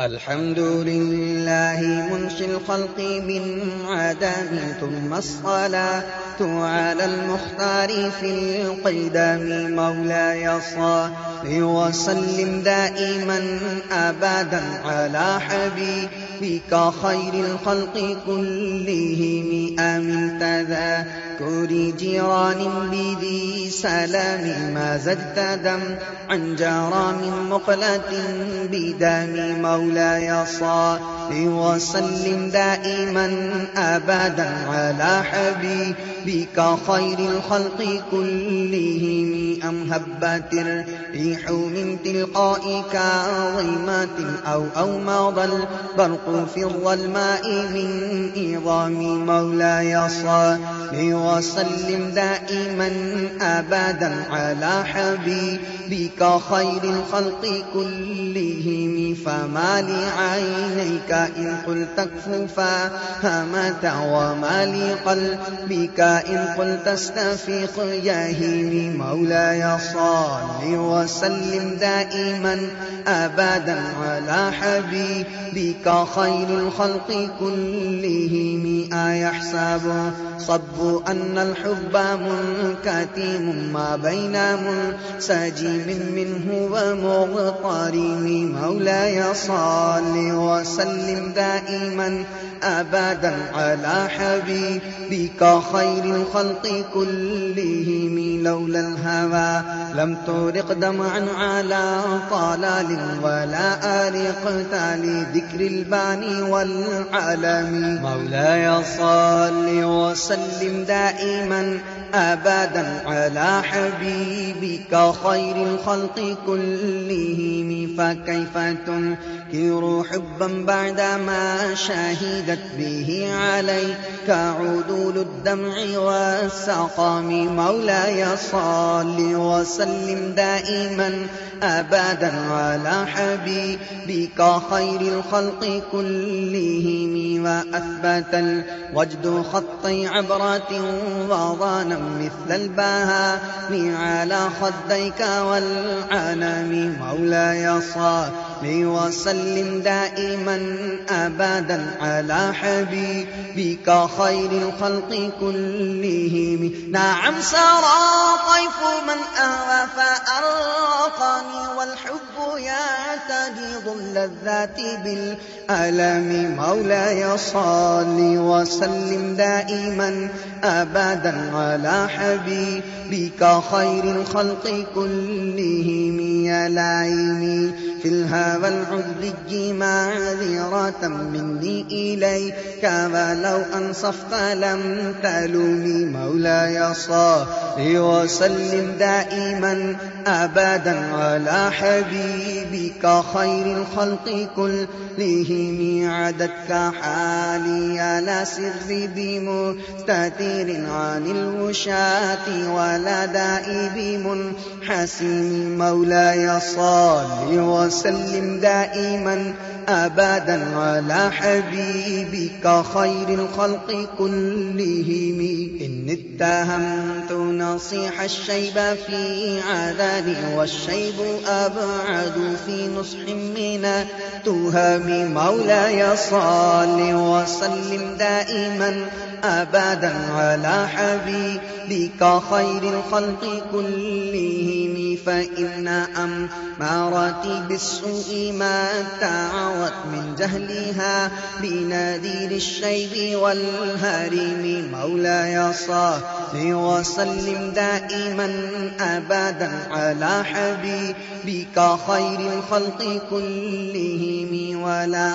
الحمد لله منشي الخلق من عدم ثم الصلاة على المختار في القدم مولاي صل وسلم دائما أبدا على حبيبك خير الخلق كلهم أمن تذكر جيران بذي سلام ما زدت دم عن جرام مقلة بدم مولاي صل وسلم دائما أبدا على حبيبك خير الخلق كلهم أم هبت الريح من تلقائك ظلمات أو أو مضى البرق في الظلماء من إظام مولاي صل وسلم دائما أبدا على حبيبك خير الخلق كلهم. فما لعينيك إن قلت اكففا همت وما لقلبك إن قلت استفيق. يهيم مولاي صل وسلم دائما أبدا على حبيبك خير الخلق كلهم. أيحسب صب أن الحب منكتم ما بين منسجم منه ومغترم مولاي صل وسلم دائما أبدا على حبيبك خير الخلق كلهم لولا الهوى. لم ترق دمعا على طلال ولا أرقت لذكر الباني والعالم مولاي صل وسلم دائما أبدا على حبيبك خير الخلق كلهم فكيف تنكر حبا بعدما شهدت به عليك عدول الدمع والسقام مولاي صل وسلم دائما أبدا على حبيبك خير الخلق كلهم وأثبت الوجد خطي عبرة وظانا مثل البهاء. على خديك والعنم مولاي صل. وسلم دائما أبدا على حبيبك خير الخلق كلهم. نعم سرى طيف من أهوى فأرقني والحب يعتدي ظل الذات بالألم. مولاي صل وسلم دائما أبدا على حبيبك خير الخلق كلهم. يا لعيني في الهوى العذري معذرة مني إليك ولو أنصفت لم تلومي مولاي صل وسلم دائما أبدا على حبيبك خير الخلق كلهم. عدتك حالي لا سر بمستتير عن الوشاة ولا دائب منحسم مولاي صل وسلم دائما أبدا على حبيبك خير الخلق كلهم. إن اتهمت نصيح الشيب في عذابي والشيب أبعد في نصح من تهم مولاي صل وسلم دائما أبدا على حبيبك خير الخلق كلهم فإن أمارتي بالسوء ما تعوت من جهلها بنذير الشيب والهرم. مولاي صل وسلم دائما أبدا على حبيبك خير الخلق كلهم. ولا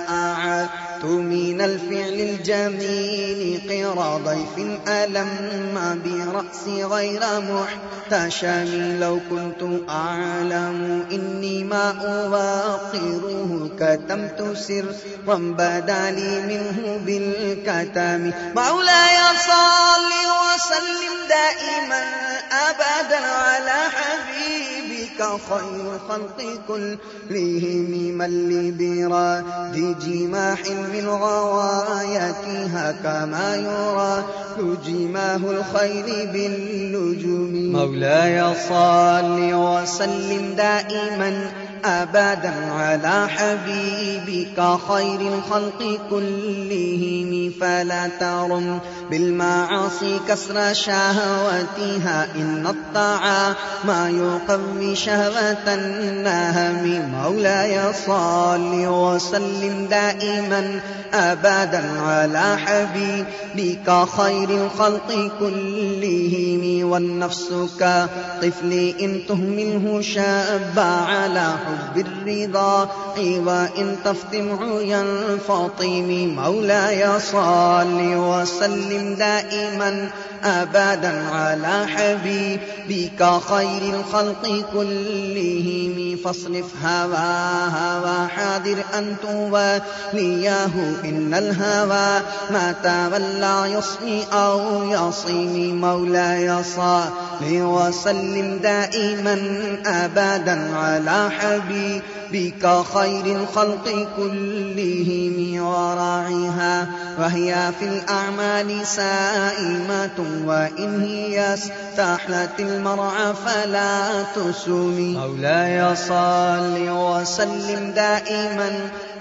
من الفعل الجميل قرى ضيف ألم برأسي غير محتشم لو كنت أعلم إني ما أواقره كتمت سرا بدا لي منه بالكتم. مولاي صل وسلم دائما أبدا على حبيبك خير الخلق كلهم من لي براد جماح من غوايتها كما يرى جماه الخير بالنجوم. مولاي صل وسلم دائما أبدا على حبيبك خير الخلق كلهم فلا ترم بالمعاصي كسر شهوتها. إن الطاعة ما يقوي شهوة النهم. مولاي صل وسلم دائما أبدا على حبيبك خير الخلق كلهم. والنفس كطفل إن تهمله شاب على حب الرضا. وإن تفتم عيا فاطم مولاي صل وسلم دائما. أبدا على حبيبك خير الخلق كلهم. فاصرف هوى هوى حاذر أن تولياه إن الهوى ما تولى يصمي أو يصيم. مولاي صل وسلم دائما أبدا على حبيبك خير الخلق كلهم. وراعيها. وهي في الأعمال سائمة. وإن هي استحلت المرعى فلا تسمي. مولاي صل وسلم دائما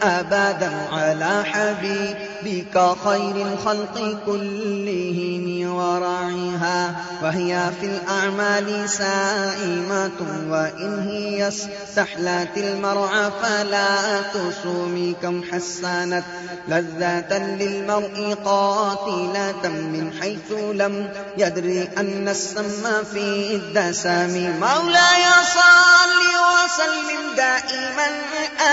أبدا على حبيبك خير الخلق كلهم وراعيها وهي في الأعمال سائمة وإن هي استحلت المرعى فلا تسمي. كم حسنت لذة للمرء قاتلة من حيث لم يدري أن السم في الدسم مولاي صل وسلم دائما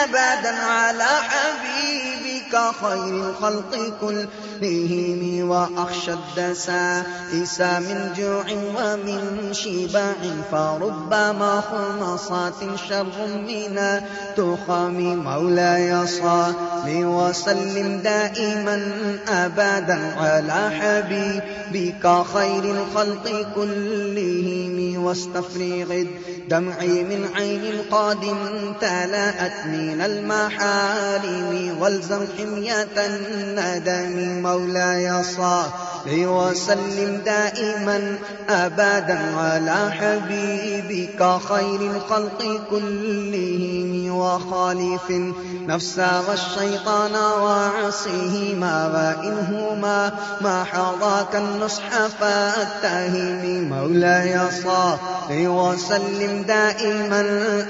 أبدا على حبيبك خير الخلق كلهم وأخشى الدسائس من جوع ومن شباع فربما خمصات شر من تخام مولاي صل وسلم دائما أبدا على حبيبك خير الخلق كلهم واستفرغ الدمع من عين قادم تلاءت من المحارم والزم حمية الندم مولاي صل وسلم دائما أبدا على حبيبك خير الخلق كلهم وخالف النفس والشيطان وعصيهما وإنهما ما حظاك النصح فاتهم مولاي صل وسلم دائما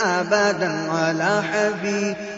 أبدا على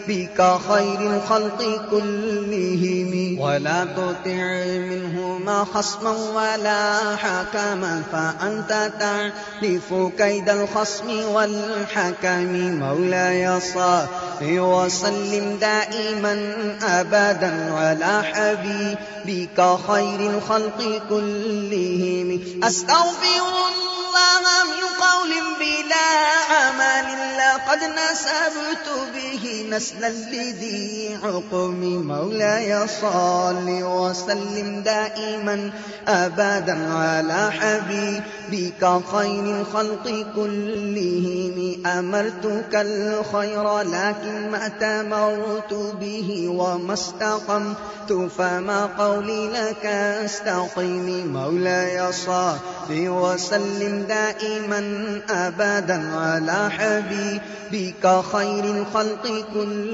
حبيبك خير الخلق كلهم. ولا تطع منهما خصما ولا حكما فأنت تعرف كيد الخصم والحكم. مولاي صل وسلم دائما أبدا على حبيبك خير الخلق كلهم. أستغفر الله من قول بلا عمل لقد نسبت به نسلا لذي عقم مولاي صل وسلم دائما أبدا على حبيبك خير الخلق كلهم. أمرتك الخير لكن ما تمرت به وما استقمت فما قولي لك أستقيم. مولاي صل وسلم دائما أبدا على حبيبك خير الخلق كلهم.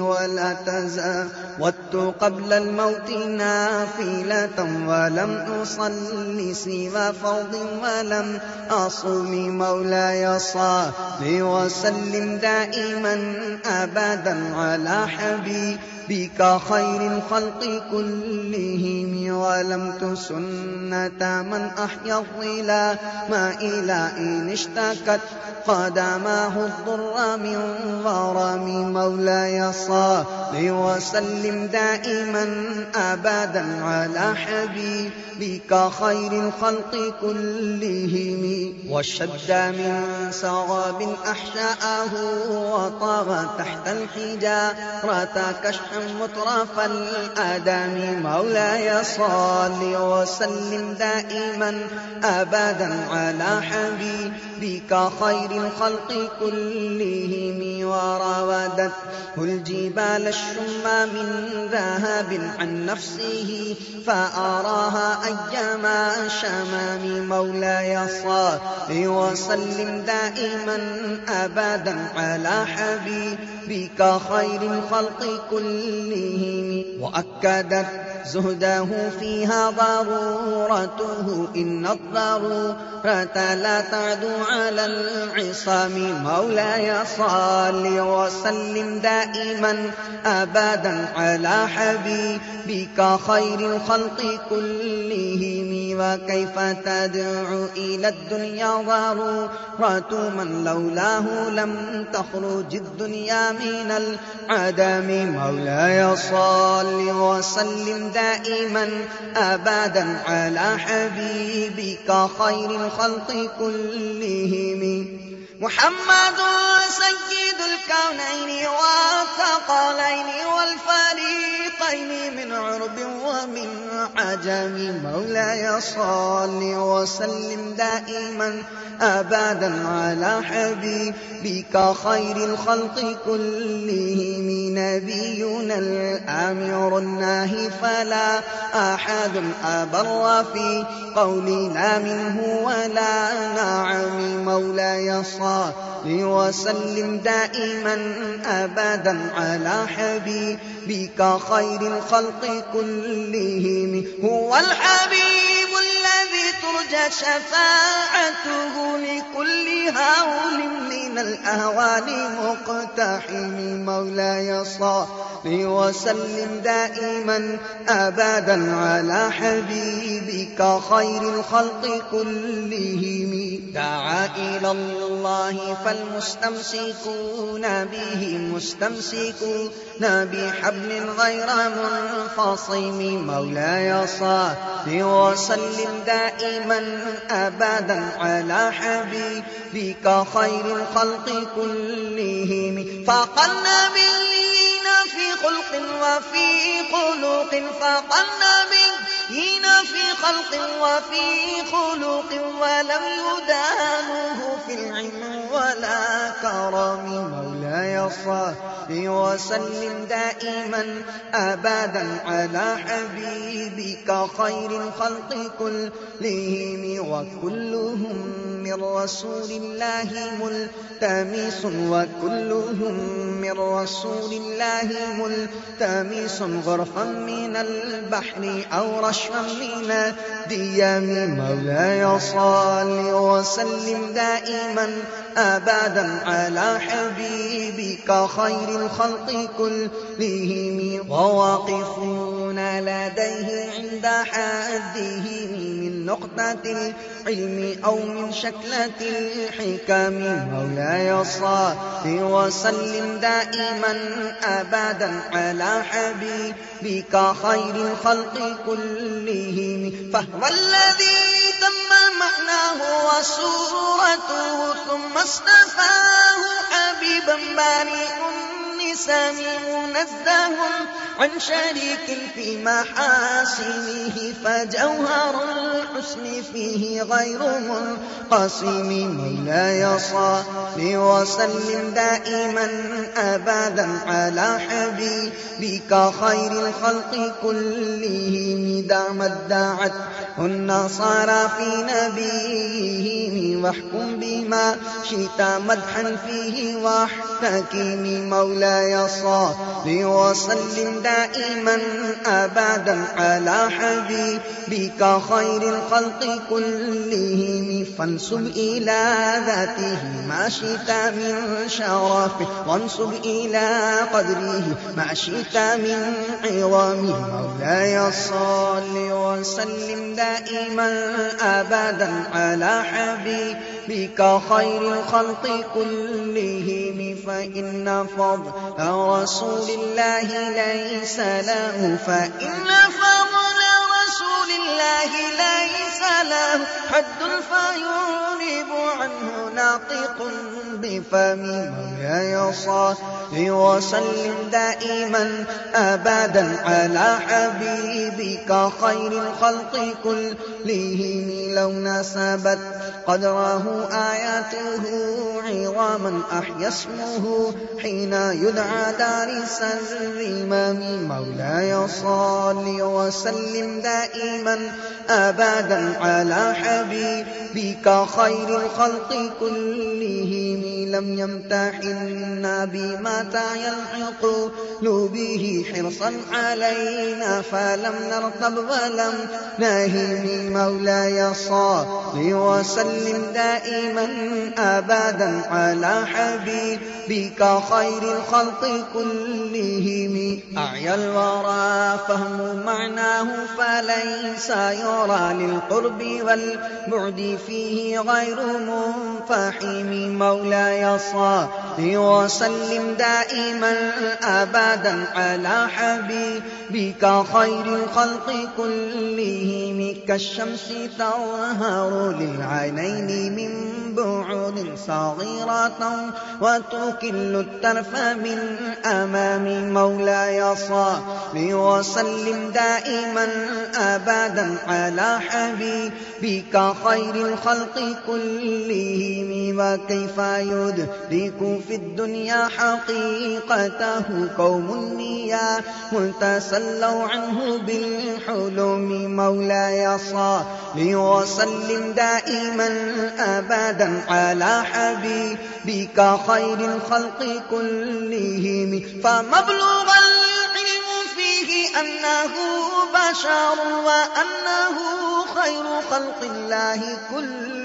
ولا تزاودت قبل الموت نافلة ولم أصل سوى فرض ولم أصوم مولاي صل وسلم دائما أبدا على حبيبك خير الخلق كلهم ولم تسنة من أحيا الظلا ما إلى إن اشتكت قدماه الضر من غرام مولاي صل وسلم دائما أبدا على حبيبك خير الخلق كلهم وشد من سراب أحشاءه وطغى تحت الحجارة كشحا مترف الآدم مولاي صل وسلم دائما أبدا على حبيبك خير الخلق كلهم وراودت الجبال الشم من ذهب عن نفسه فأراها أيما شمام مولاي صل وسلم دائما أبدا على حبيبك خير الخلق كلهم وأكدت زهده فيها ضرورته إن الضرورة لا تعدو على العصام. مولاي صل وسلم دائما أبدا على حبيبك خير الخلق كلهم. وكيف تدعو إلى الدنيا ضرورة؟ من لولاه لم تخرج الدنيا من العدم. مولاي صل وسلم دائما أبدا على حبيبك خير الخلق كلهم. محمد سيد الكونين والثقلين والفريقين من عرب ومن عجم. مولاي صل وسلم دائما أبدا على حبيبك خير الخلق كلهم. نبينا الآمر الناهي فلا أحد أبر في قولنا منه ولا نعم. مولاي صل وسلم دائما أبدا على حبيبك خير الخلق كلهم. هو الحبيب الذي ترجى شفاعته لكل هول من الأهوال مقتحم. مولاي صل وسلم دائما أبدا على حبيبك خير الخلق كلهم. دعا إلى الله فالمستمسكون به مستمسكون بحبل غير منفصم مولاي صل وسلم دائما أبدا على حبيبك خير الخلق كلهم. فقى النبيين في خلق وفي خلق فقى النبيين في خلق وفي خلق ولم يدانوه في العلم ولا كرم. مولاي صل وسلم دائما أبدا على حبيبك خير الخلق كلهم وكلهم من رسول الله ملتمس وكلهم من رسول الله ملتمس غرفا من البحر أو رشفا من الديام. مولاي صل وسلم دائما أبدا على حبيبك خير الخلق كلهم. وواقفون لديه عند حده. من نقطة العلم أو من شكلة الحكم. مولاي صل وسلم دائما أبدا على حبيبك خير الخلق كلهم. فهو الذي تم معناه وصورته ثم اصطفاه حبيبا بارئ النسام منزه عن شريك في محاسنه فجوهر الحسن فيه غير منقسم. مولاي صل وسلم دائما أبدا على حبيبك خير الخلق كلهم دعمت دعت النصارى في نبيهم واحكم بما شئت مدحا فيه واحتكم مولاي صل وسلم دائما أبدا على حبيبك خير الخلق كلهم. فانسب إلى ذاته ما شئت من شرفه وانسب إلى قدره ما شئت من عظمه. مولاي صل وسلم دائما أبدا على حبيبك خير الخلق كلهم فإن فضل رسول الله ليس له فإن فضل رسول الله ليس له. حد فيغلب عنه ناطق بفم مولاي صل وسلم دائما أبدا على حبيبك خير الخلق كلهم لو نسبت قدره آياته عظاما أحيا اسمه حين يدعى دارس الرمام مولاي صل وسلم دائما أبدا على حبيبك خير الخلق كلهم لم يمتحنا بما يلحق به حرصا علينا فلم نرتب ولم نهن مولاي صل وسلم دائما أبدا على حبيبك خير الخلق كلهم أعيا الورى فهم معناه فليس يرى للقرب والبعد فيه غير منفحم مولاي صل وسلم دائما أبدا على حبيبك خير الخلق كلهم. كالشمس تظهر للعينين من بعد صغيرة وتكل الترف من أمام مولاي صل وسلم دائما أبدا على حبيبك خير الخلق كلهم. وكيف يدرك في الدنيا حقيقته قوم نيا تسلوا عنه بالحلم مولاي صل وسلم دائما أبدا على حبيبك خير الخلق كلهم فمبلغ العلم فيه أنه بشر وأنه خير خلق الله كلهم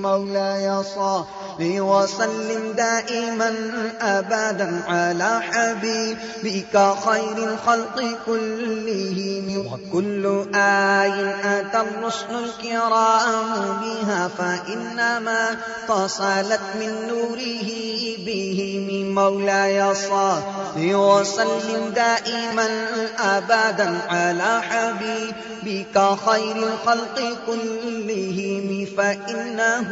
مولاي صل وسلم دائما أبدا على حبيبك خير الخلق كلهم. وكل آي أتى الرسل الكرام بها فإنما تصلت من نوره بهم مولاي صل وسلم دائما أبدا على حبيبك خير الخلق كلهم. فإنه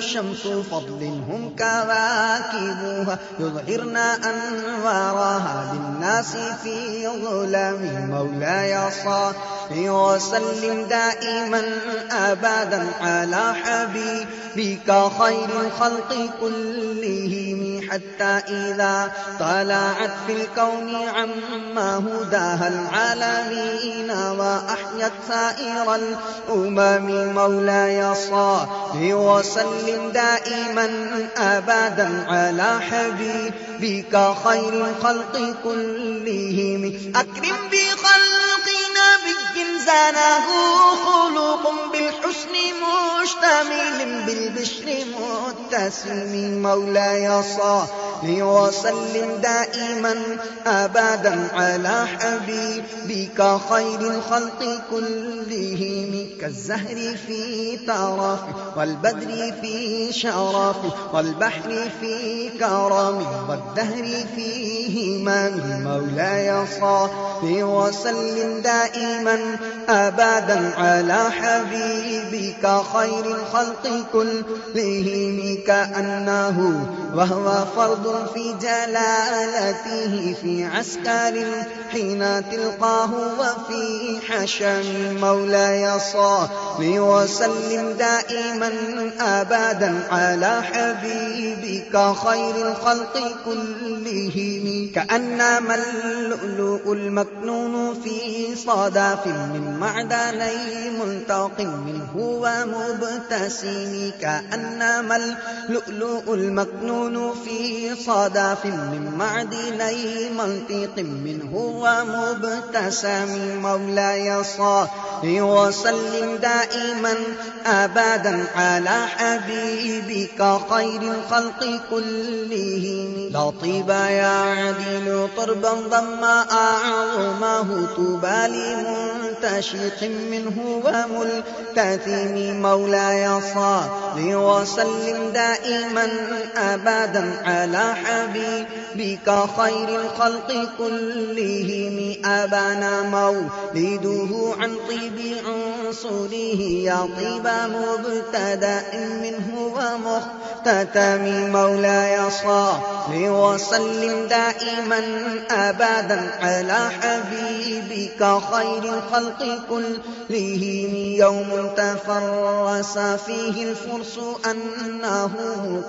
شمس فضل هم كواكبها يظهرن أنوارها للناس في ظلام مولاي صل وسلم دائما أبدا على حبيبك خير الخلق كلهم حتى إذا طلعت في الكون عما هداها العالمين وأحيت سائر الأمم مولاي صل وسلم دائما أبدا على حبيبك خير الخلق كلهم. أكرم بخلق نبي زانه خلق بالحسن مشتمل. بالبشر متسم مولاي صل وسلم دائما أبدا على حبيبك خير الخلق كلهم كالزهر في طرف والبدر في شرف والبحر في كرم والدهر في همام مولاي صل وسلم دائما أبدا على حبيبك خير الخلق كلهم كأنه وهو فرض في جلالته في عسكر حين تلقاه وفي حشم مولاي صل وسلم دائما أبدا على حبيبك خير الخلق كلهم. كأنما اللؤلؤ المكنون في صداف من معدني منتق منه ومبتسم. كأنما اللؤلؤ المكنون في صداف من معدني منطق منه ومبتسم مولاي صل وسلم دائما أبدا على حبيبك خير الخلق كلهم. لا طيب يعدل طربا ضم أعظمه طوبى لمنتشق منه وملتثم مولاي صل وسلم دائما أبدا على حبيبك خير الخلق كلهم. أبانا مولده عن طيب عنصره يا طيب مبتدأ منه ومختتم مولاي صل وسلم دائما أبدا على حبيبك خير الخلق كلهم. يوم تفرس فيه الفرس أنه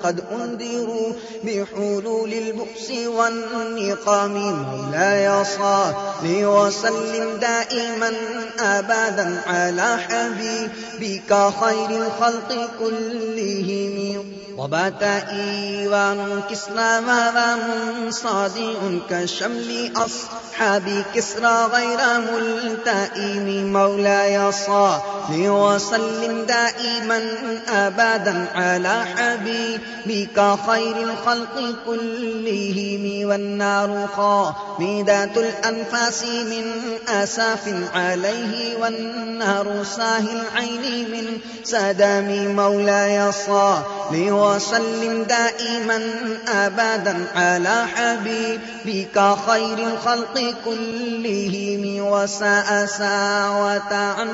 قد أنذروا بحلول البؤس والنقام مولاي صل وسلم دائما أبدا على حبيبك خير الخلق كلهم. وبات إيوان كسرى ماذا منصادئ كشمل أصحاب كسرى غير ملتئم مولاي صل وسلم دائما أبدا على حبيبك خير الخلق كلهم والنار خامدة الأنفاس من أساف عليه والنار ساهي العين من سدام مولاي صل وسلم دائما أبدا على حبيبك خير الخلق كلهم. وساء ساوة عن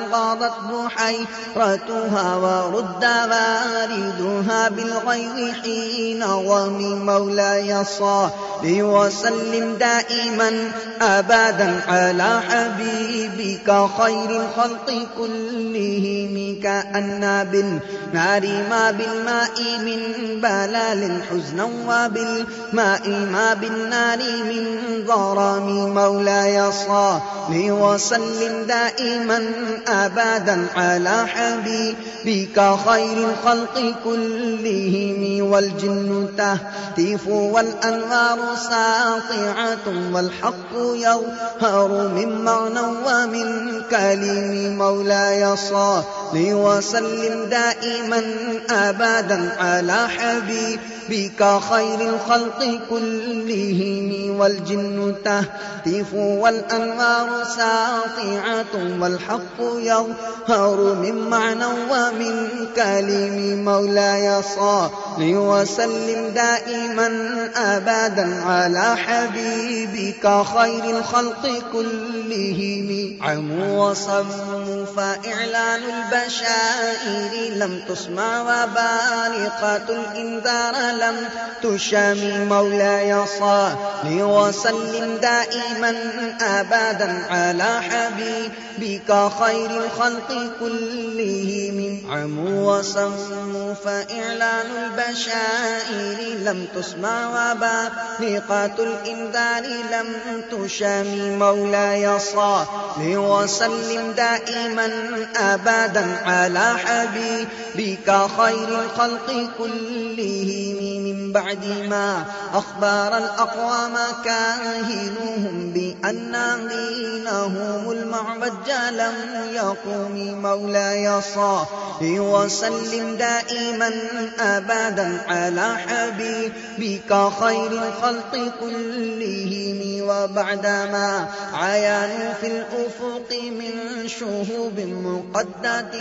بحيرتها ورد واردها بالغيظ حين ومن مولاي صل وسلم دائما أبدا على حبيبك خير الخلق كلهم. كأن بالنار ما بالماء من بلال حزنا وبالماء ما بالنار من ضرام مولاي صل وسلم دائما أبدا على حبيبك خير الخلق كلهم والجن تهتف والأنوار ساطعة والحق يظهر من معنى ومن كلم مولاي صل وسلم دائما أبدا على حبيبك خير الخلق كلهم والجن تهتف والأنوار ساطعة والحق يظهر من معنى ومن كلم مولاي صل وسلم دائما أبدا على حبيبك خير الخلق كلهم. عموا وصموا فإعلان البشائر لم تسمع وبارقة الإنذار لم تشام مولاي صل وسلم دائما أبدا على حبيبك خير الخلق كلهم عموا وصموا فإعلان البشائر لم تسمع وبارقة الإنذار لم تشام مولاي صل وسلم دائما أبدا على حبيبك خير الخلق كلهم من بعد ما أخبار الأقوام كاهنهم بأن دينهم المعوج لم يقوم مولاي صل وسلم دائما أبدا على حبيبك خير الخلق كلهم وبعدما عيانوا في الأفق من شهوب مقدة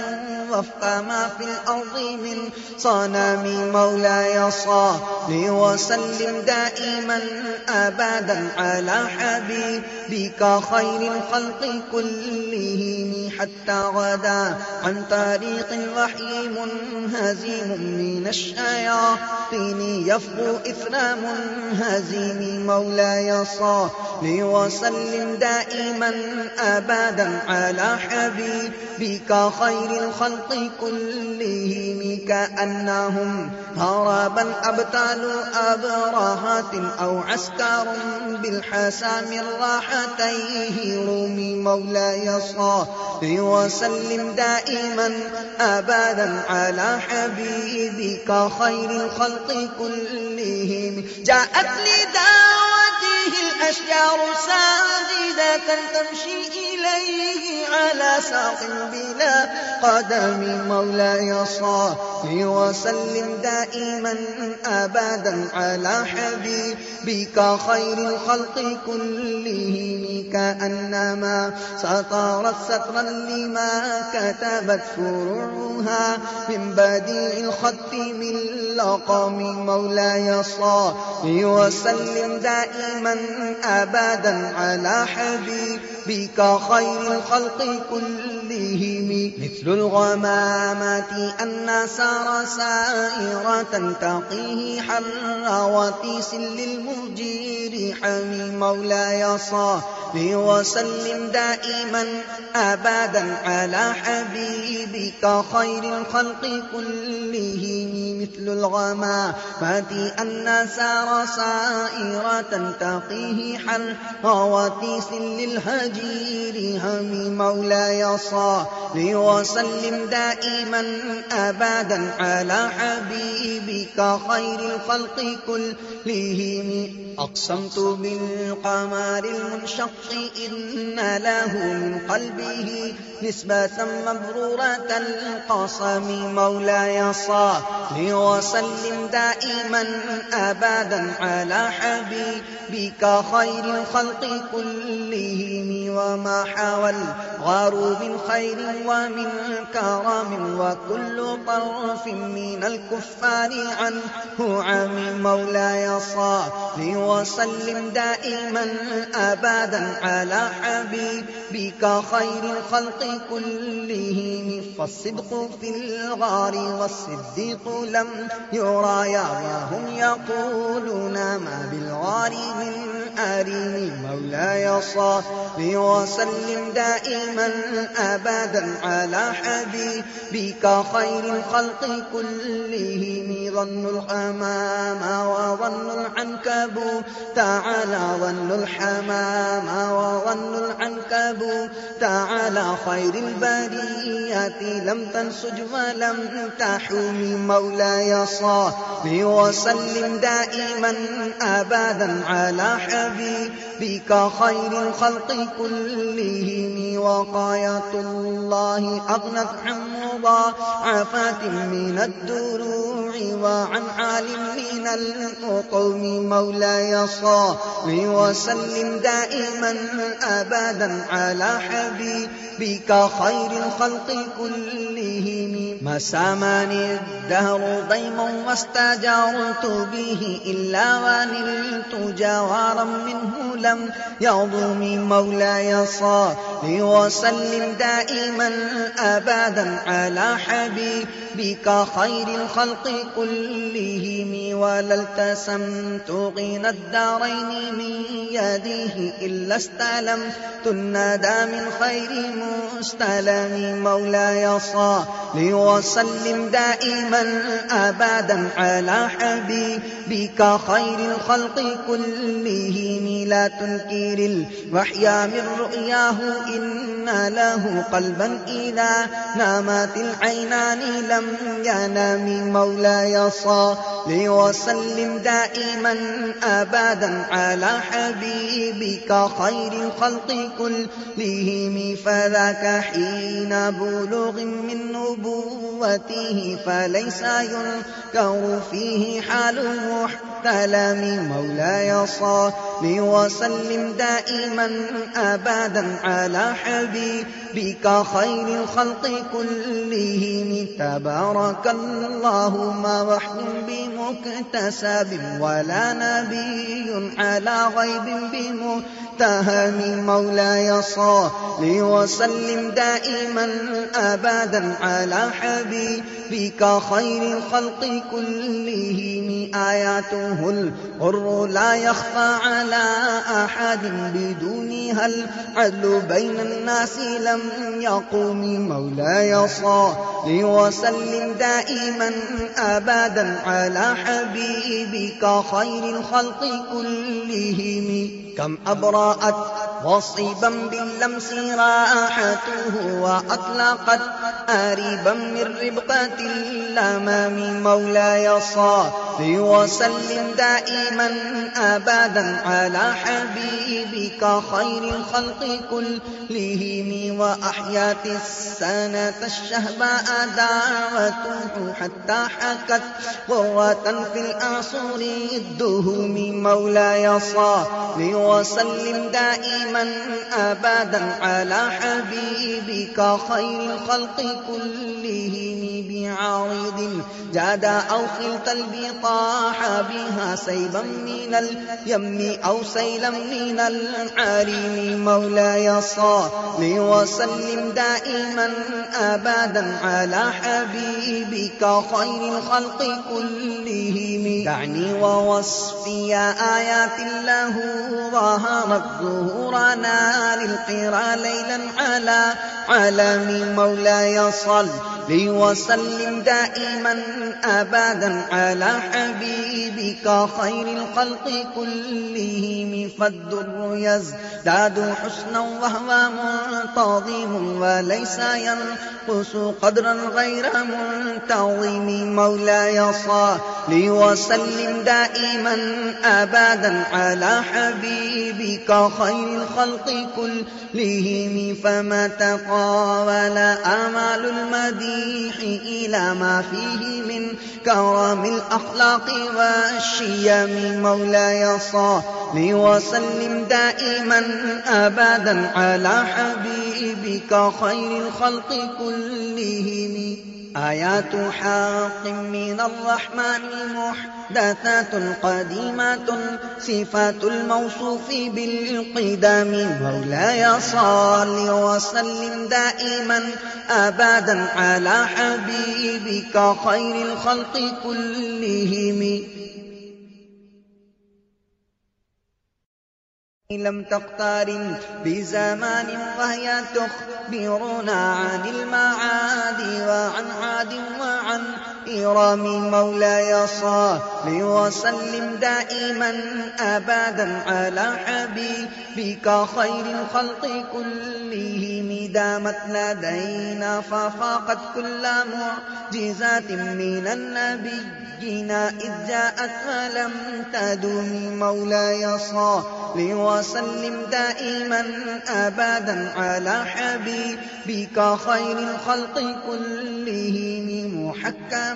وفق ما في الأرض من صنم مولاي صل وسلم دائما أبدا على حبيبك خير الخلق كلهم حتى غدا عن طريق الوحي منهزم من الشياطين يفقو إثر منهزم مولاي صل وسلم دائما أبدا على حبيبك خير الخلق كلهم كأنهم هربا أبطال أبرهات أو عسكر بالحسام راحتيه رومي مولاي صل وسلم دائما أبدا على حبيبك خير الخلق كلهم جاءت لدعوته الأشجار ساجدة تمشي إليه على ساق بلا قدم. مولاي صل وسلم دائما أبدا على حبيبك خير الخلق كلهم. كأنما سطرت سطرا لما كتبت فروعها من بديع الخط من لقم. مولاي صل وسلم دائما أبدا على حبيبك خير الخلق كلهم. مثل الغمامات أن سار سائرة تقيه حر وتيس للمجير حمي مولاي صل وسلم دائما أبدا على حبيبك خير الخلق كلهم. مثل الغمام فاتي أن سار سائرة تقيه حل غواتيس للهجير هم مولاي صل وسلم دائما أبدا على حبيبك خير الخلق كلهم. أقسمت بالقمر المنشق إن له من قلبه نسبة مبرورة القصم مولاي صل وسلم دائما أبدا على حبيبك خير الخلق كلهم وما حاول غار من خير ومن كرم وكل طرف من الكفار عنه عم مولاي صل وسلم دائما أبدا على حبيبك خير الخلق كلهم فالصدق في الغار والصديق لم يرايا وهم يقولون ما بالغار من أريم مولاي صل وسلم دائما أبدا على حبيبك خير الخلق كلهم. ظن الحمام وظن العنكبوت تعالى ظن الحمام وظن العنكبوت تعالى خير البريات لم تنسج ولم تحوم مولاي صل وسلم دائما أبدا على حبيبك خير الخلق كلهم وقاية الله أغنت عن مضاعفات من الدروع وعن عالم من القوم مولاي صل وسلم دائما أبدا على حبيبك خير الخلق كلهم. ما سامني الدهر ضيما واستجرت به إلا ونلت جوارا منه لم يظلم مولاي صل وسلم دائما أبدا على حبيبك خير الخلق كلهم ولا التسمت غنى الدارين من يده إلا استلمت الندى من خير مستلم مولاي صل وسلم دائما أبدا على حبيبك خير الخلق كلهم لا تنكر الوحيا من رؤياه إن له قلبا إذا نامت العينان لم ينام مولاي صل وسلم دائما أبدا على حبيبك خير الخلق كلهم فذاك حين بلوغ من نبوته فليس ينكر فيه حال المحتلم مولاي صل وسلم دائما أبدا على حبيبك خير الخلق كلهم. تبارك الله ما وحي بمكتسب ولا نبي على غيب بمتهم مولاي صل وسلم دائما أبدا على حبيبك خير الخلق كلهم. آياته الغر لا يخفى على أحد. بدونها العدل بين الناس لم يقوم مولاي صل وسلم دائما أبدا على حبيبك خير الخلق كلهم. كم أبرأت وصيبا باللمس راحته وأطلقت آريبا من ربقة الأمام مولاي صل وسلم دائما أبدا على حبيبك خير الخلق كلهم وأحيات السنة الشهباء دعوته حتى حكت قوة في الأعصر الدهم مولاي صل وسلم دائما أبدا على حبيبك خير الخلق كلهم بعارض جاد أو خلت البطاء صاح بها سيبا من اليم أو سيلا من العريم مولاي صل وسلم دائما أبدا على حبيبك خير الخلق كلهم. دعني ووصفي آيات الله ظهرت ظهورنا للقرى ليلا على عالم مولاي صل وسلم دائما أبدا على حبيبك خير الخلق كلهم. فالدر يزداد حسنا وهو منتظم وليس ينقص قدرا غير منتظم. مولاي صل وسلم دائما أبدا على حبيبك خير الخلق كلهم. فما تقاول آمال المديح إلى ما فيه من كرم الأخلاق والشيم. مولاي صل وسلم دائما أبدا على حبيبك خير الخلق كلهم. آيات حق من الرحمن محدثات قديمات صفات الموصوف بالقدام مولاي صل وسلم دائما أبدا على حبيبك خير الخلق كلهم. لم تقترن بزمان وهي تخبرنا عن المعاد وعن عاد وعن إرام مولاي صل وسلم دائما أبدا على حبيبك خير الخلق كلهم. دامت لدينا ففاقت كل معجزات من النبيين. إذ جاءت ولم تدم مولاي صل وسلم دائما أبدا على حبيبك خير الخلق كلهم.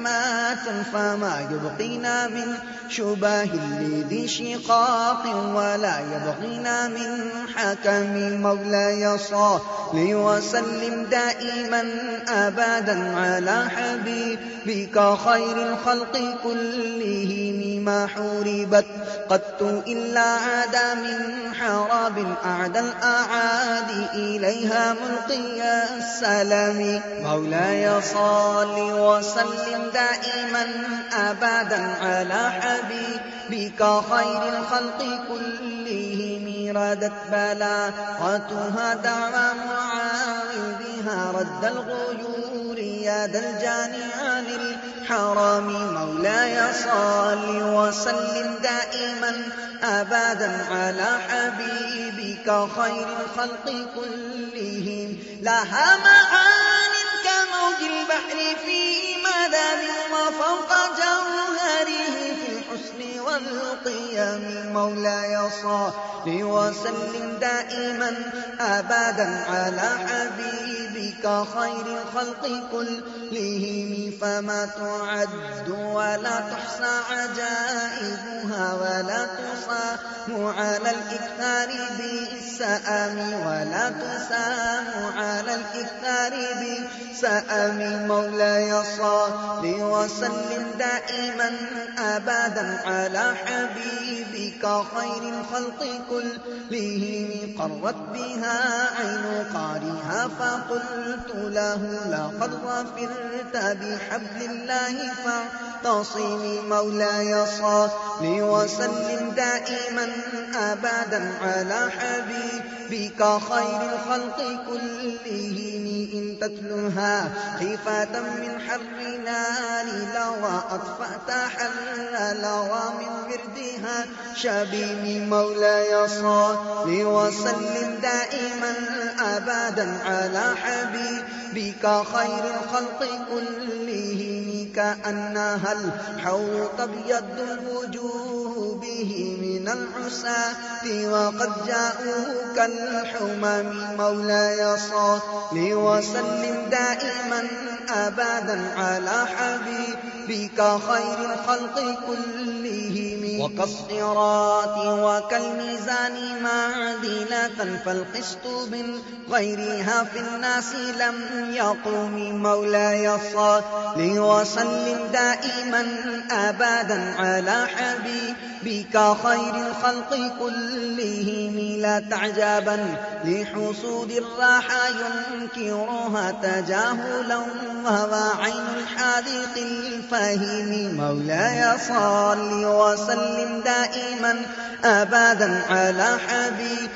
محكمات فما يبقينا من شباه لذي شقاق ولا يبغينا من حكم مولاي صل وسلم دائما أبدا على حبيبك خير الخلق كلهم ما حوربت. قدت إلا عاد من حراب أعدى الأعادي. إليها ملقي السلام. مولاي صل وسلم دائما أبدا على حبيبك خير الخلق كلهم. ردت بلاغتها دعوى معاوذها رد الغيور يد الجاني عن الحرام. مولاي صل وسلم دائما أبدا على حبيبك خير الخلق كلهم. لها معان كموج البحر في مدد وفوق جوهره. والقيم مولاي صل وسلم دائما أبدا على حبيبك خير الخلق كلهم فما تعد ولا تحصى عجائبها ولا تصام على الإكثار بالسأم ولا تسام على الإكثار بالسأم. مولاي صل وسلم دائما أبدا على حبيبك خير الخلق كلهم قرت بها عين قارها فقلت له لقد غفرت بحبل الله فاعتصمي مولاي صل وسلم دائما أبدا على حبيبك. خير الخلق كلهم إن تتلها خيفة من حر نار لوى أطفأت حر لوى من وردها. شبيب مولاي صل وسلم دائما أبدا على حبيبك خير الخلق كلهم كأنها الحوض أبيض الوجوه به من العساة وقد جاءوا كالحمم مولاي صل وسلم دائما أبدا على حبيبك خير الخلق كلهم. وكالصراط وكالميزان معدلة فالقسط من غيرها في الناس لم يقوم مولاي صل وسلم دائما أبدا على حبيبك خير الخلق كلهم لا تعجبا لحسود الراحة ينكرها تجاهلا وهو عين الحاذق الفهيم مولاي صل وسلم دائما أبدا على حبيبك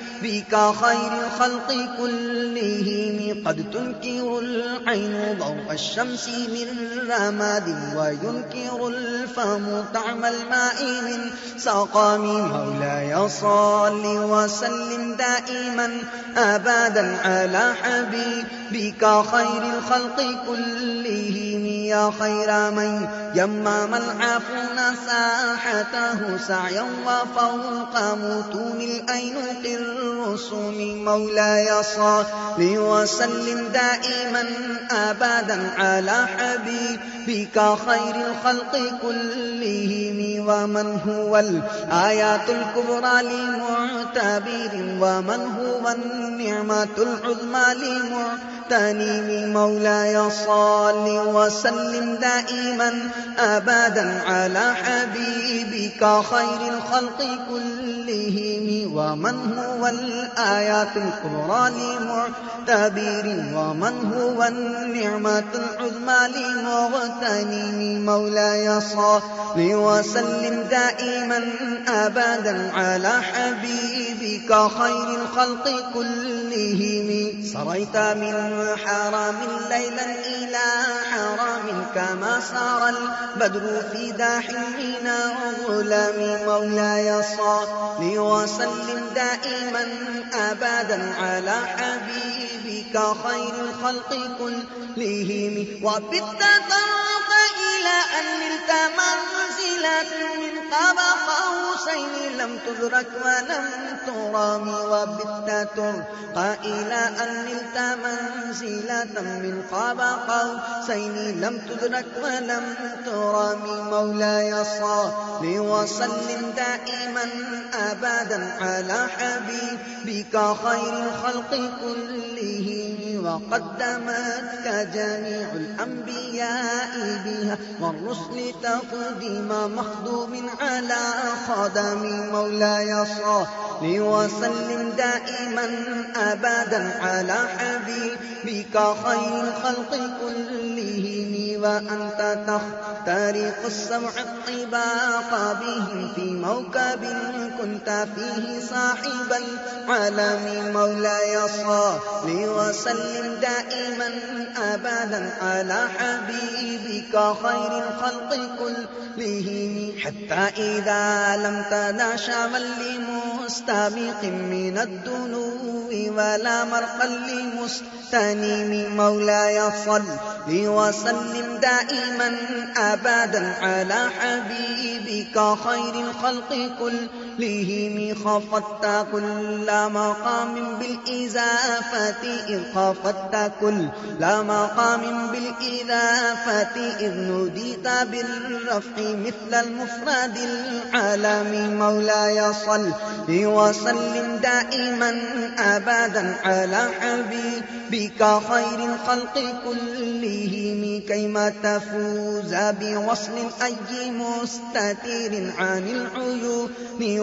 خير الخلق كلهم. قد تنكر العين ضوء الشمس من رماد وينكر الفم طعم الماء من سقام مولاي صل وسلم دائما أبدا على حبيبك خير الخلق كلهم. يا خير من يمام العافون ساحته سعيا وفوق متون الأينق الرسوم مولاي صل وسلم دائما أبدا على حبيبك خير الخلق كلهم ومن هو الآيات الكبرى لمعتبر ومن هو النعمة العظمى لمعتبر التنيم مولاي صل وسلم دائما أبدا على حبيبك خير الخلق كلهم ومن هو الآيات الكبرى لمعتبر ومن هو النعمة العظمى لمغتنم مولاي صل وسلم دائما أبدا على حبيبك خير الخلق كلهم. صريت من حرام ليلا إلى حرام كما سار البدر في داح من غلام مولاي صل وسلم دائما أبدا على حبيبك خير الخلق كلهم. وبالتطرق إلى أن نلت منزلة من قاب قوسين لم تدرك ولم ترام. وبت ترقى إلى أن نلت منزلة من قاب قوسين لم تدرك ولم ترام. مولاي صل وسلم دائما أبدا على حبيبك خير الخلق كلهم وقدمتك جميع الأنبياء بها والرسل تقديم مخدوم على خدم مولاي صل وسلم دائما أبدا على حبيبك خير الخلق كلهم وأنت تخترق السمع الطباق بهم في موكب كنت فيه صاحب العالم مولاي صل وسلم دائما أبدا على حبيبك خير الخلق كلهم. حتى إذا لم شعبا لمستبق من الدنو ولا مرقا لمستنيم مولاي صل وسلم دائما أبدا على حبيبك خير الخلق كلهم. خفضت كل مقام بالإزافة إذ خفضت كل مقام بالإضافة إذ نوديت بالرفع مثل المفرد العالم مولاي صل وسلم دائما أبدا على حبيبك خير الخلق كلهم كيما تفوز بوصل أي مستتير عن العيون.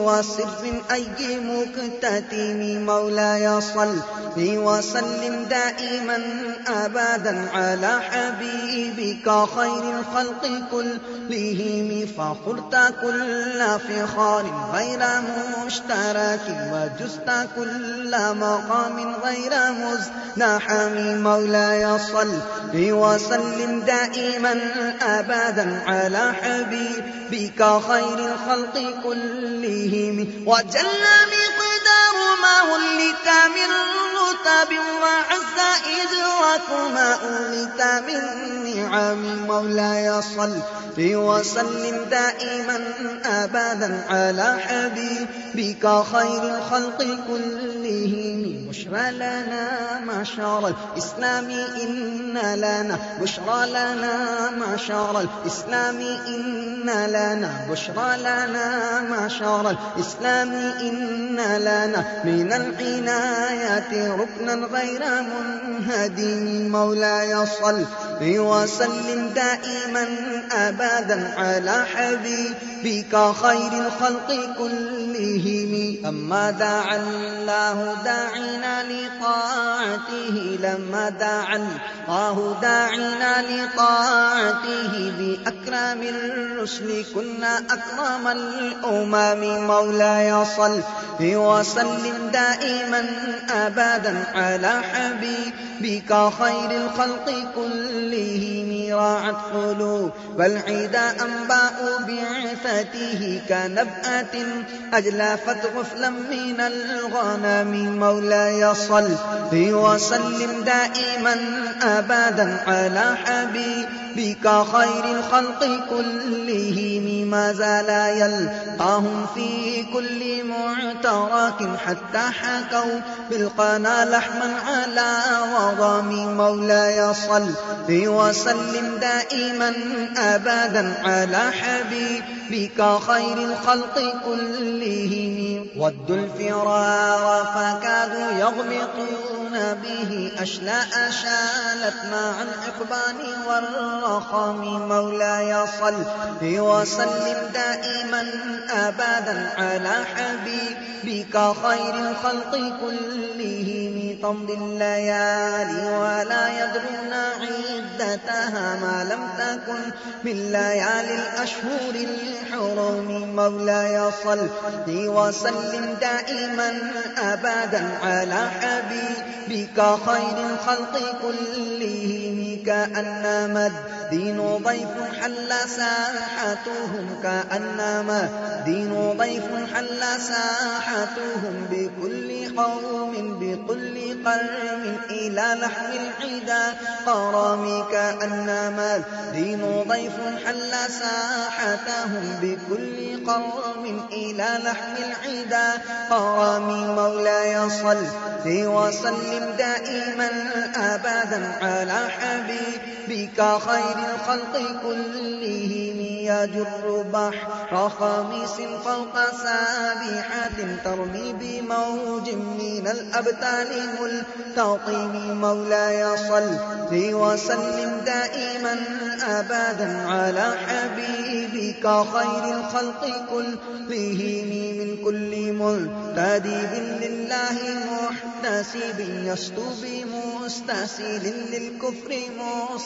وسر أي مكتتم مولاي صل. وسلم دائما أبدا على حبيبك خير الخلق كلهم فخرت كل فخار غير مشترك وجزت كل مقام غير مزدحم مولاي صل. وسلم دائما أبدا على حبيبك خير الخلق كلهم وجل مقدار ما ولت من رتب وعز إدراك ما من نعم مولاي صل وسلم دائما أبدا على حبيبك خير الخلق كلهم بشرى لنا معشر الإسلام إن لنا بشرى لنا معشر الإسلام إن لنا بشرى لنا معشر الإسلام إن لنا من العنايات ركنا غير منهدم مولاي صل وسلم دائما أبدا على حبيبك خير الخلق كلهم. أما دعا الله داعنا لطاعته لما دعا الله داعنا لطاعته. بأكرم الرسل كنا أكرم الأمم. مولاي صل وسلم دائما أبدا على حبيبك خير الخلق كلهم. راعت قلوب والعدا أنباء بعثته كنبأة أجلافت غفلا من الغنم مولاي صل وسلم دائما أبدا على حبيبك خير الخلق كلهم ما زال يلقاهم في كل معترك حتى حكوا بالقنا لحما على وضم مولاي صل وسلم دائما أبدا على حبيبك خير الخلق كلهم. ود الفرار فكادوا يغبطون به أشلاء شالت مع الإقبال والرخام مولاي صل وسلم دائما أبدا على حبيبك خير الخلق كلهم. تمضي الليالي ولا يدرون عدتها ما لم تكن من ليالي الأشهر الحرم مولاي صل وسلم دائما أبدا على حبيبك خير الخلق كلهم كأنما الدين ضيف حل ساحتهم كأنما الدين ضيف حل ساحتهم بكل قوم بكل قرم إلى لحم العدا. قرام كأنما الدين ضيف حل ساحتهم بكل قوم إلى لحم العدا. قرام مولاي صل وسلم دائما أبدا على حبيبك خير الخلق كلهم يجر بحر خميس فوق سابحة ترمي بموج من الأبتال ملتطم مولاي صل وسلم دائما أبدا على حبيبك خير الخلق كلهم من كل ملتدب لله محتسب يسطو بمستسل للكفر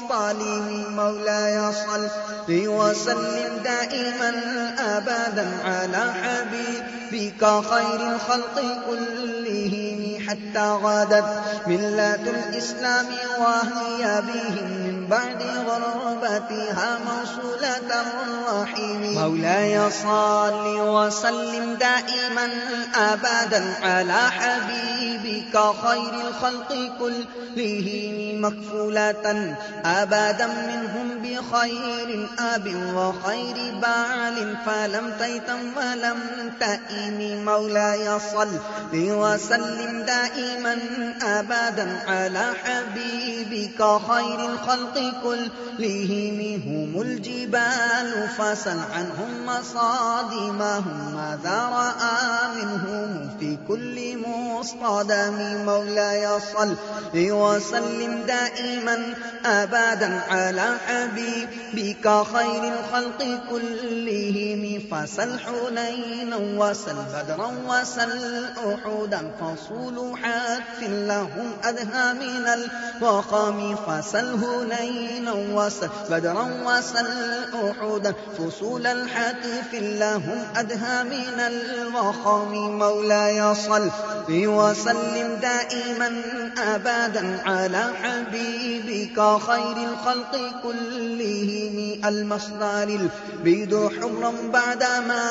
مصطلم مولاي صل وسلم دائما أبدا على حبيبك خير الخلق كلهم حتى غادت ملة الإسلام وهي بهم. بعد غربتها موصولة الرحيم. مولاي صل وسلم دائما أبدا على حبيبك خير الخلق كلهم مكفولة أبدا منهم بخير أب وخير بعل. فلم تيتم ولم تئم مولاي صل وسلم دائما أبدا على حبيبك خير الخلق كلهم هم الجبال فسل عنهم مصادمهم. ماذا رأى منهم في كل مصطدم؟ مولاي صل وسلم دائما أبدا على حبيبك خير الخلق كلهم. فسل حنينا وسل بدرا وسل أحدا فصول حتف لهم أدهى من الوخم فسل هنينا حنينا وسل بدرا وسل أحدا فصول الحتف لهم أدهى من الوخام مولاي صل وسلم دائما أبدا على حبيبك خير الخلق كلهم. المصدر البيد حمرا بعدما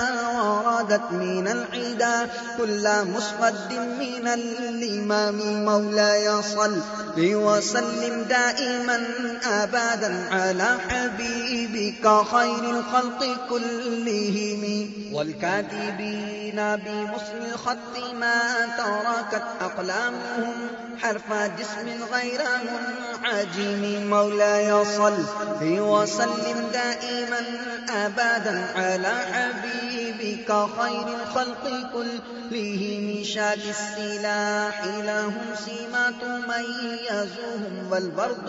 وردت من العدا. كل مسقد من الإمام. مولاي صل وسلم دائما أبدا على حبيبك خير الخلق كلهم. والكاتبين بمصل الخط ما تركت أقلامهم حرف جسم غير منعجم. مولاي صل وسلم دائما أبدا على حبيبك خير الخلق كلهم. شاك السلاح لهم سيما تميزهم والبرد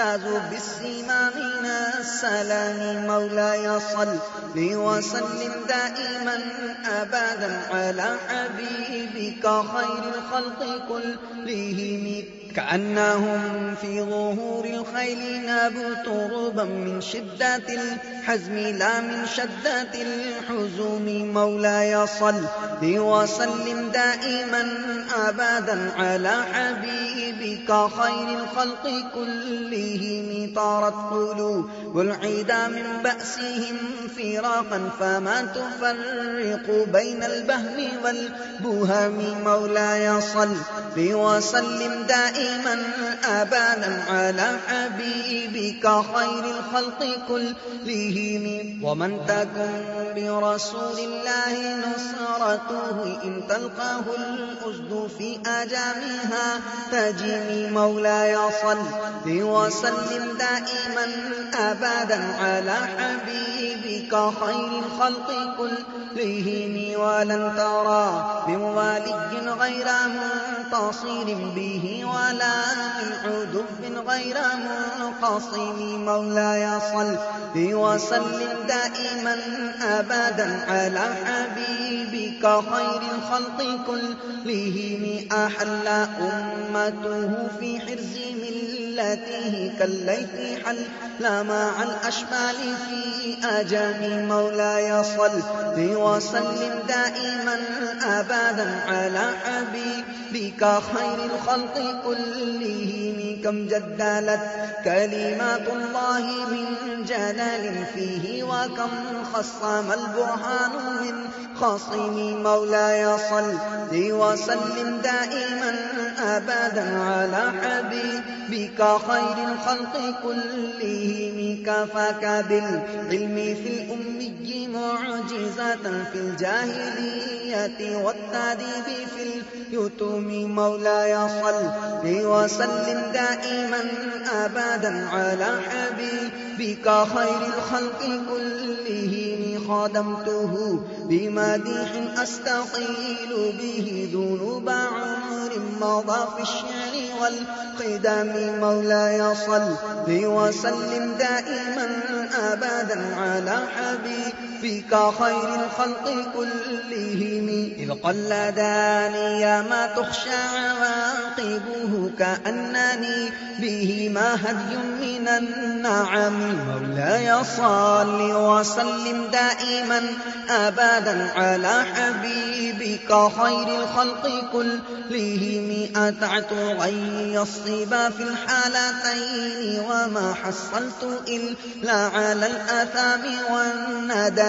يمتاز بالسيما من السلام مولاي صل وسلم دائما أبدا على حبيبك خير الخلق كلهم. كأنهم في ظهور الخيل نابوا تربا من شدة الحزم لا من شدة الحزوم مولاي صل وسلم دائما أبدا على حبيبك خير الخلق كلهم. طارت قلوب العدا من بأسهم فراقا فما تفرق بين البهم والبهم. مولاي صل وسلم دائما أبدا على حبيبك خير الخلق كلهم. ومن تكن برسول الله نصرته إن تلقاه الأسد في أجامها تجمي مولاي صل وسلم دائما أبدا على حبيبك خير الخلق كلهم. ولن ترى بموالي غير منتصر به ولا من عدو غير منقصم. مولاي صل وسلم دائما أبدا على حبيبك خير الخلق كلهم. أحل أمته في حرز ملته كالليث حل. مع الأشبال في أجام مولاي صل. وسلم دائما أبدا على حبيبك خير الخلق كلهم. كم جدلت كلمات الله من جلال فيه وكم خصم البرهان من خصم مولاي صل. وسلم دائما أبدا على حبيبك خير الخلق كلهم كفاك بالعلم في الأمي معجزة في الجاهلية والتاديب في اليتم مولاي صل وسلم دائما أبدا على حبيبك خير الخلق كلهم خادمته بمديح أستقيل به ذنوب مضى في الشعر والقدم. مولاي صل وسلم دائما أبدا على حبيبك خير الخلق كلهم. إذ قلداني ما تخشى عواقبه كأنني بهما هدي من النعم. مولاي صل وسلم دائما أبدا على حبيبك خير الخلق كلهم. أتعت غي الصبا في الحالتين وما حصلت إلا على الأثام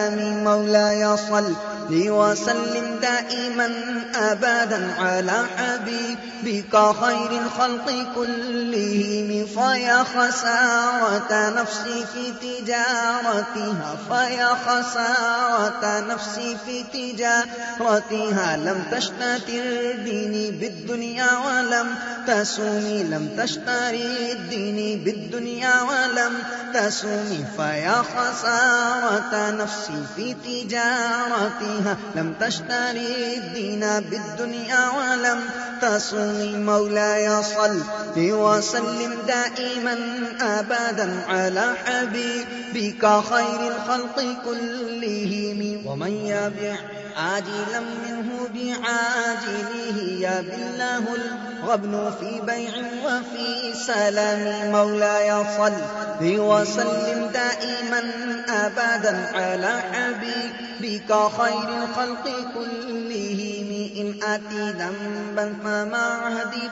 والندم مولاي صل وسلم دائما أبدا على حبيبك خير الخلق كلهم فيا خسارة نفسي في تجارتها فيا خسارة نفسي في تجارتها. لم تشتتر ديني بالدنيا ولم تسومي لم تشتري الدين بالدنيا ولم تسومي فيا خسارة نفسي في تجارتها. لم تشتري الدين بالدنيا ولم تصومي مولاي صل وسلم دائما أبدا على حبيبك خير الخلق كلهم. ومن يبع عاجلا منه بعاجله يا بالله الغبن في بيع وفي سلام مولاي صل وسلم دائما أبدا على حبيبك خير الخلق كلهم إن أتي ذنبا فما عهدي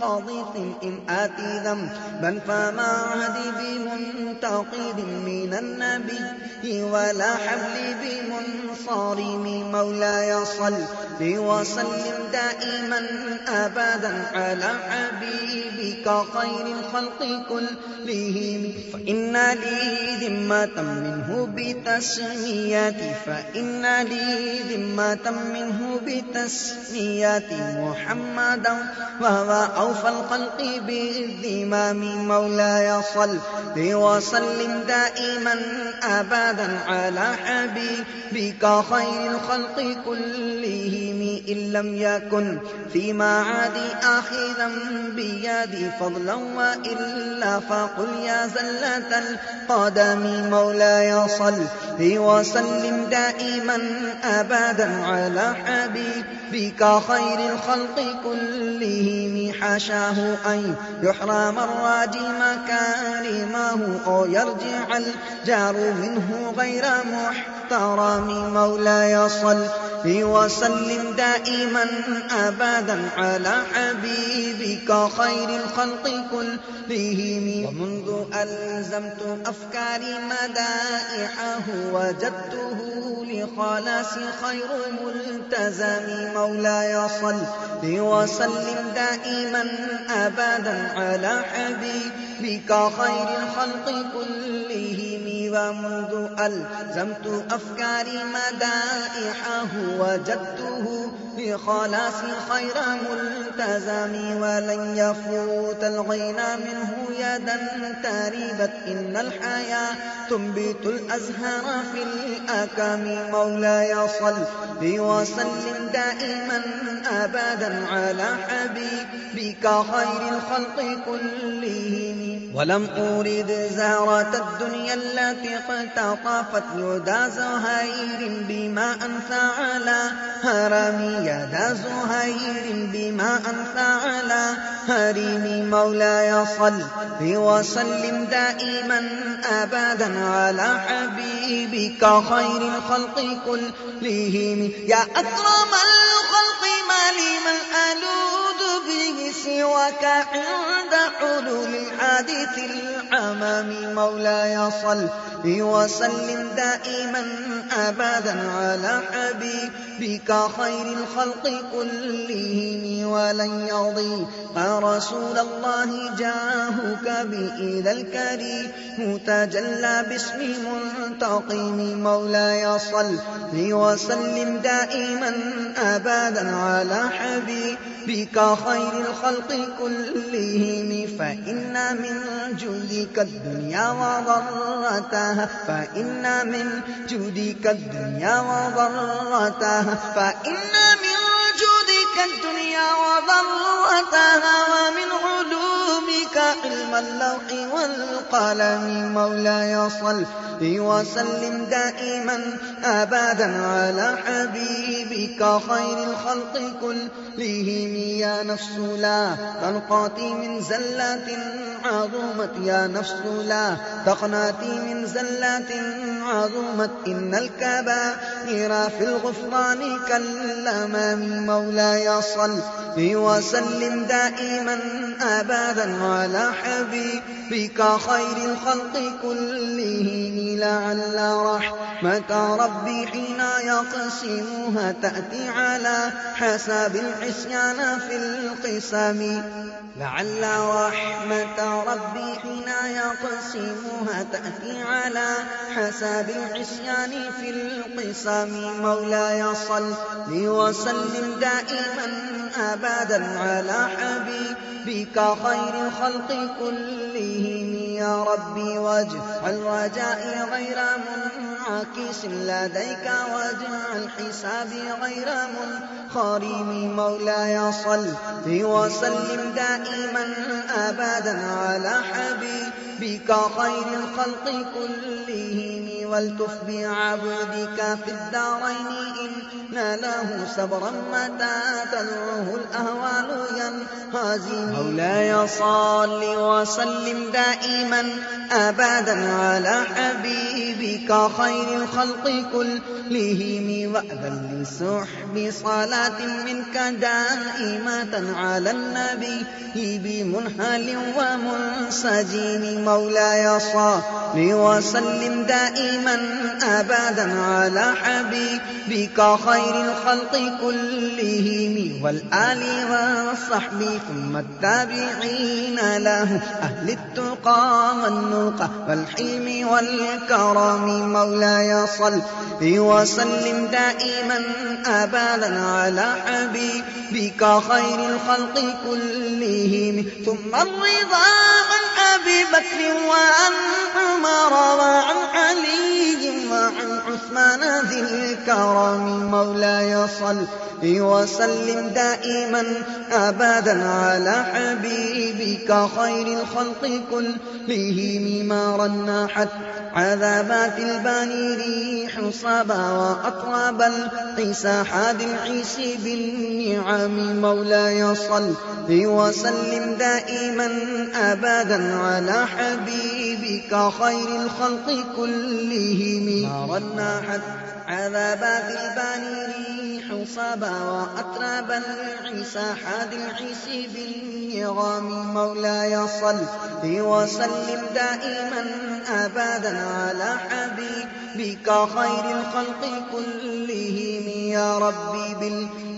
بمنقضي إن آتي ذنبا فما عهدي بمنتقد من النبي ولا حبل بمنصارم مولاي صل وسلم دائما أبدا على حبيبك خير الخلق كلهم. فإن لي ذمة منه بتسميتي فإن لي ذمة منه بتسميتي محمدا وهو أوفى الخلق بالذمام مولاي صل وسلم دائما أبدا على حبيبك خير الخلق كلهم إن لم يكن فيما عادي آخذا بيدي فضلا وإلا فقل يا زلة القدم مولاي صل وسلم دائما أبدا على حبيبك خير الخلق كلهم حاشاه أن يحرم الراجي مكارمه أو يرجع الجار منه غير محترم. مولاي صل وسلم دائما أبدا على حبيبك خير الخلق كلهم. ومنذ ألزمت أفكاري مدائحه وجدته لخلاص خير ملتزم. مولاي صل وسلم دائما أبدا على حبيبك خير الخلق كلهم ومنذ ألزمت أفكاري مدائحه وجدته بخلاص خير ملتزم ولن يفوت الغنى منه يدا تريبت إن الحياة تنبت الأزهار في الأكام مولاي صل وسلم دائما أبدا على حبيبك خير الخلق كلهم. ولم أريد زهرة الدنيا التي اقتطفت. يدا زهير بما أنفع على هرمي. يدا زهير بما أنفع على هريم مولاي صل وسلم دائما أبدا على حبيبك خير الخلق كلهم. يا أكرم الخلق ما لي من ألوذ به سواك عند حلول الحادث العمام مولاي صل وسلم دائما أبدا على حبيبك خير الخلق كلهم. ولن يضيق رسول الله جاهك بإذا الكريم. تجلى باسم منتقم. مولاي صل وسلم دائما أبدا على حبيبك خير الخلق كلهم فإن من جودك الدنيا وضرتها فإن من جودك الدنيا وضرتها فإن من جودك الدنيا وضرتها ومن علومك علم اللوح والقلم. مولاي صل وسلم دائما أبدا على حبيبك خير الخلق كلهم. يا نفس لا تنقاتي من زلات عظمت. يا نفس لا تقناتي من زلات عظمت. إن الكبائر في الغفران كالأمام مولاي صل وسلم دائما أبدا على حبيبك خير الخلق كلهم لعل رحمة ربي حين يقسمها تأتي على حساب العصيان في القسم. لعل رحمة ربي حين يقسمها تأتي على حساب العصيان في القسم. مولاي صل وسلم دائما أبدا على حبيبك خير الخلق كلهم يا ربي واجعل رجائي غير منعكس لديك واجعل حسابي غير منخرم. مولاي صل وسلم دائما أبدا على حبيبك بك خير الخلق كلهم. والتف بعبدك في الدارين إن له صبرا متى تدعوه الأهوال ينهزم مولاي صل وسلم دائما. أبدا على حبيبك خير الخلق كلهم وأذن لسحب صلاة منك دائمة على النبي بمنهل ومنسجم مولاي صل وسلم دائما أبدا على حبيبك خير الخلق كلهم والآل والصحب ثم التابعين له أهل التقى والنقى والحلم والكرم مولاي صل وسلم دائما أبدا على حبيبك خير الخلق كلهم. ثم الرضا عن أبي بكر وعن عمر وعن علي وعن عثمان ذي الكرم مولاي صل وسلم دائما أبدا على حبيبك خير الخلق كلهم. ما رنحت عذابات الباني ريح صبا وأطراب العيسى حاد العيس بالنعم مولاي صل وسلم دائما أبدا على حبيبك خير الخلق كلهم. ما الباني ريح صبا وأطراب العيسى حاد العيس بالنعم مولاي صل وسلم دائما أبدا على حبيبك خير الخلق كلهم يا ربي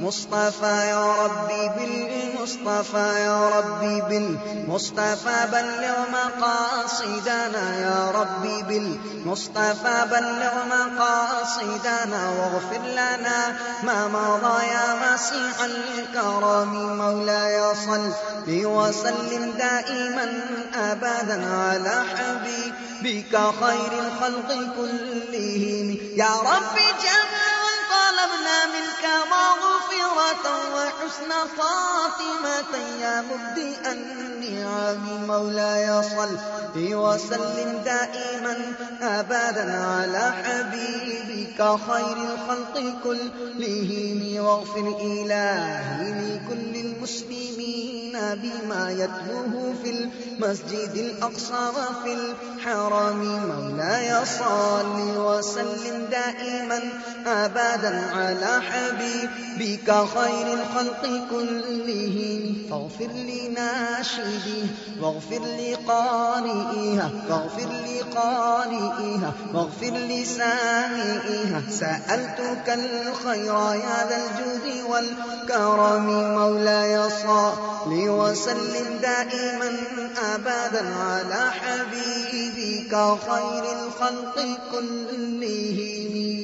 بالمصطفى يا ربي بالمصطفى يا ربي بالمصطفى بلغ مقاصدنا يا ربي بالمصطفى بلغ مقاصدنا واغفر لنا ما مضى يا مسيح الكرم مولاي صل وسلم دائما أبدا على حبيبك خير الخلق كلهم يا رب جمع طلبنا منك مغفرة وحسن خاتمة. يا مبدئ النعم مولاي صل وسلم دائما أبدا على حبيبك خير الخلق كلهم. واغفر إلهي لكل المسلمين بما يتلوه في المسجد الأقصى وفي الحرم. مولاي صل وسلم دائما أبدا على حبيبك خير الخلق كلهم. فاغفر لناشديه واغفر لقارئها واغفر لقارئها واغفر لسامئها سألتك الخير يا ذا الجود والكرم. مولاي صل وسلم دائما أبدا على حبيبك. خير الخلق كلهم.